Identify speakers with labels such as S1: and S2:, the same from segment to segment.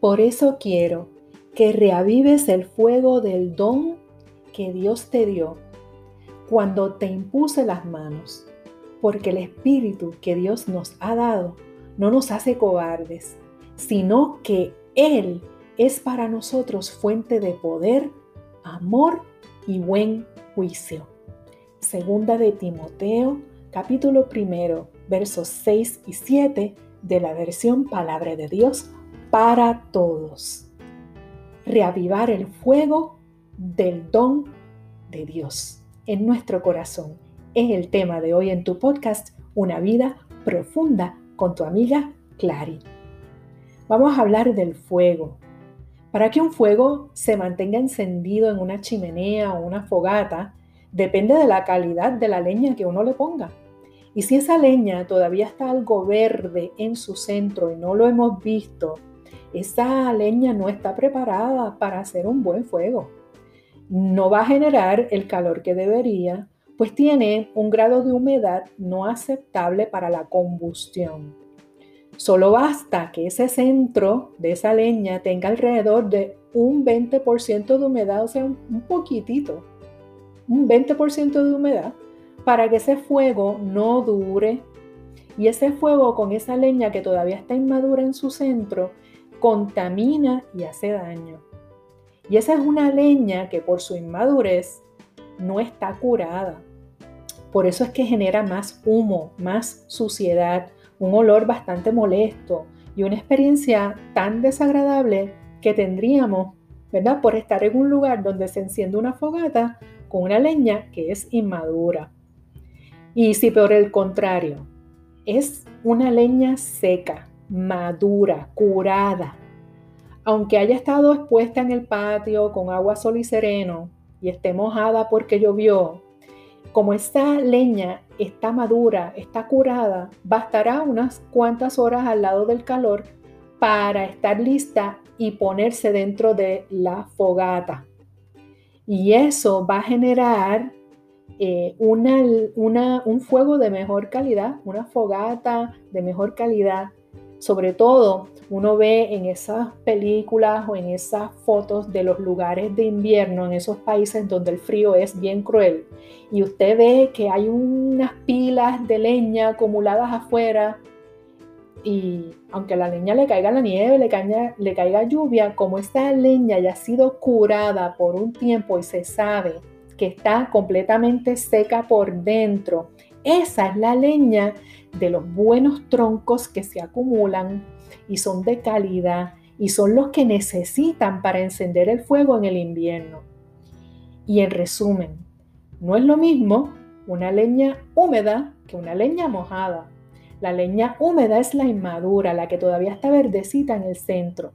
S1: Por eso quiero que reavives el fuego del don que Dios te dio cuando te impuse las manos, porque el Espíritu que Dios nos ha dado no nos hace cobardes, sino que Él es para nosotros fuente de poder, amor y buen juicio. Segunda de Timoteo, capítulo primero, versos 6 y 7 de la versión Palabra de Dios para todos. Reavivar el fuego del don de Dios en nuestro corazón es el tema de hoy en tu podcast Una vida profunda con tu amiga Clary. Vamos a hablar del fuego. Para que un fuego se mantenga encendido en una chimenea o una fogata, depende de la calidad de la leña que uno le ponga. Y si esa leña todavía está algo verde en su centro y no lo hemos visto, esa leña no está preparada para hacer un buen fuego. No va a generar el calor que debería, pues tiene un grado de humedad no aceptable para la combustión. Solo basta que ese centro de esa leña tenga alrededor de un 20% de humedad, o sea, un poquitito, un 20% de humedad, para que ese fuego no dure. Y ese fuego con esa leña que todavía está inmadura en su centro, contamina y hace daño. Y esa es una leña que por su inmadurez no está curada. Por eso es que genera más humo, más suciedad, un olor bastante molesto y una experiencia tan desagradable que tendríamos, ¿verdad? Por estar en un lugar donde se enciende una fogata con una leña que es inmadura. Y si por el contrario es una leña seca, madura, curada, aunque haya estado expuesta en el patio con agua, sol y sereno y esté mojada porque llovió, como esta leña está madura, está curada, bastará unas cuantas horas al lado del calor para estar lista y ponerse dentro de la fogata. Y eso va a generar eh, un fuego de mejor calidad, una fogata de mejor calidad sobre todo, uno ve en esas películas o en esas fotos de los lugares de invierno, en esos países donde el frío es bien cruel, y usted ve que hay unas pilas de leña acumuladas afuera, y aunque la leña le caiga la nieve, le caiga, le caiga lluvia, como esta leña ya ha sido curada por un tiempo y se sabe que está completamente seca por dentro, esa es la leña de los buenos troncos que se acumulan y son de calidad y son los que necesitan para encender el fuego en el invierno. Y en resumen, no es lo mismo una leña húmeda que una leña mojada. La leña húmeda es la inmadura, la que todavía está verdecita en el centro.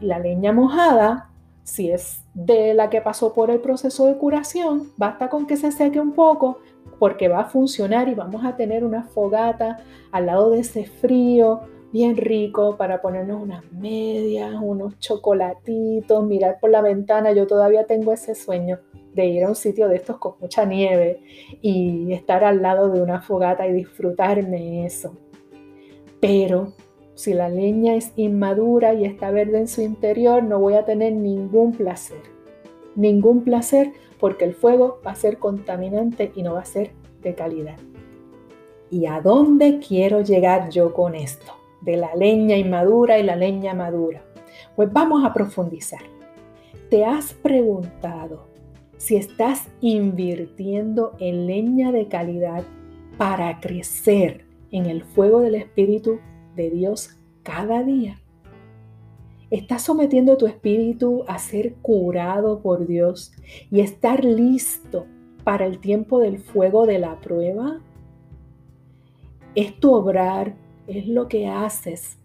S1: La leña mojada, si es de la que pasó por el proceso de curación, basta con que se seque un poco porque va a funcionar y vamos a tener una fogata al lado de ese frío bien rico para ponernos unas medias, unos chocolatitos, mirar por la ventana. Yo todavía tengo ese sueño de ir a un sitio de estos con mucha nieve y estar al lado de una fogata y disfrutarme eso. Pero si la leña es inmadura y está verde en su interior, no voy a tener ningún placer. Ningún placer porque el fuego va a ser contaminante y no va a ser de calidad. ¿Y a dónde quiero llegar yo con esto? De la leña inmadura y la leña madura. Pues vamos a profundizar. ¿Te has preguntado si estás invirtiendo en leña de calidad para crecer en el fuego del Espíritu de Dios cada día? ¿Estás sometiendo tu espíritu a ser curado por Dios y estar listo para el tiempo del fuego de la prueba? ¿Es tu obrar? ¿Es lo que haces?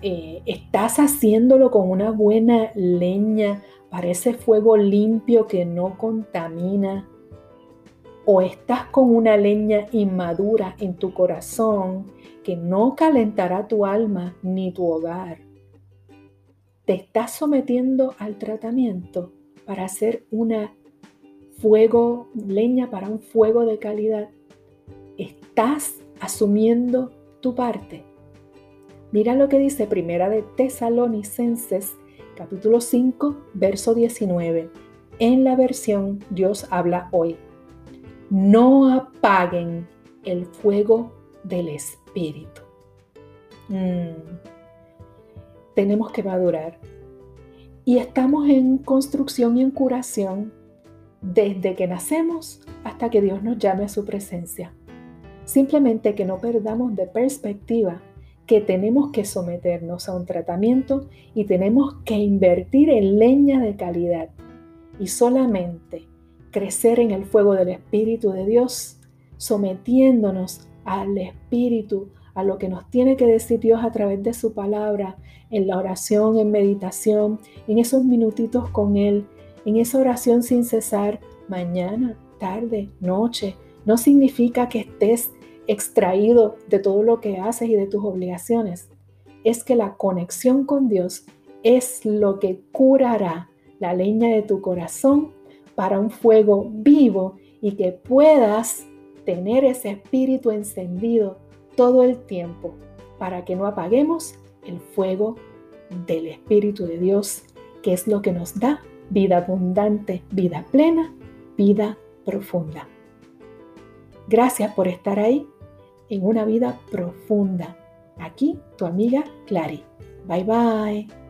S1: Eh, ¿Estás haciéndolo con una buena leña para ese fuego limpio que no contamina? ¿O estás con una leña inmadura en tu corazón que no calentará tu alma ni tu hogar? Te estás sometiendo al tratamiento para hacer una fuego, leña para un fuego de calidad. Estás asumiendo tu parte. Mira lo que dice Primera de Tesalonicenses, capítulo 5, verso 19. En la versión Dios habla hoy. No apaguen el fuego del Espíritu. Mm. Tenemos que madurar. Y estamos en construcción y en curación desde que nacemos hasta que Dios nos llame a su presencia. Simplemente que no perdamos de perspectiva que tenemos que someternos a un tratamiento y tenemos que invertir en leña de calidad y solamente crecer en el fuego del Espíritu de Dios, sometiéndonos al Espíritu, a lo que nos tiene que decir Dios a través de su palabra, en la oración, en meditación, en esos minutitos con Él, en esa oración sin cesar, mañana, tarde, noche. No significa que estés extraído de todo lo que haces y de tus obligaciones. Es que la conexión con Dios es lo que curará la leña de tu corazón para un fuego vivo y que puedas tener ese espíritu encendido todo el tiempo para que no apaguemos el fuego del Espíritu de Dios, que es lo que nos da vida abundante, vida plena, vida profunda. Gracias por estar ahí en una vida profunda. Aquí tu amiga Clary. Bye bye.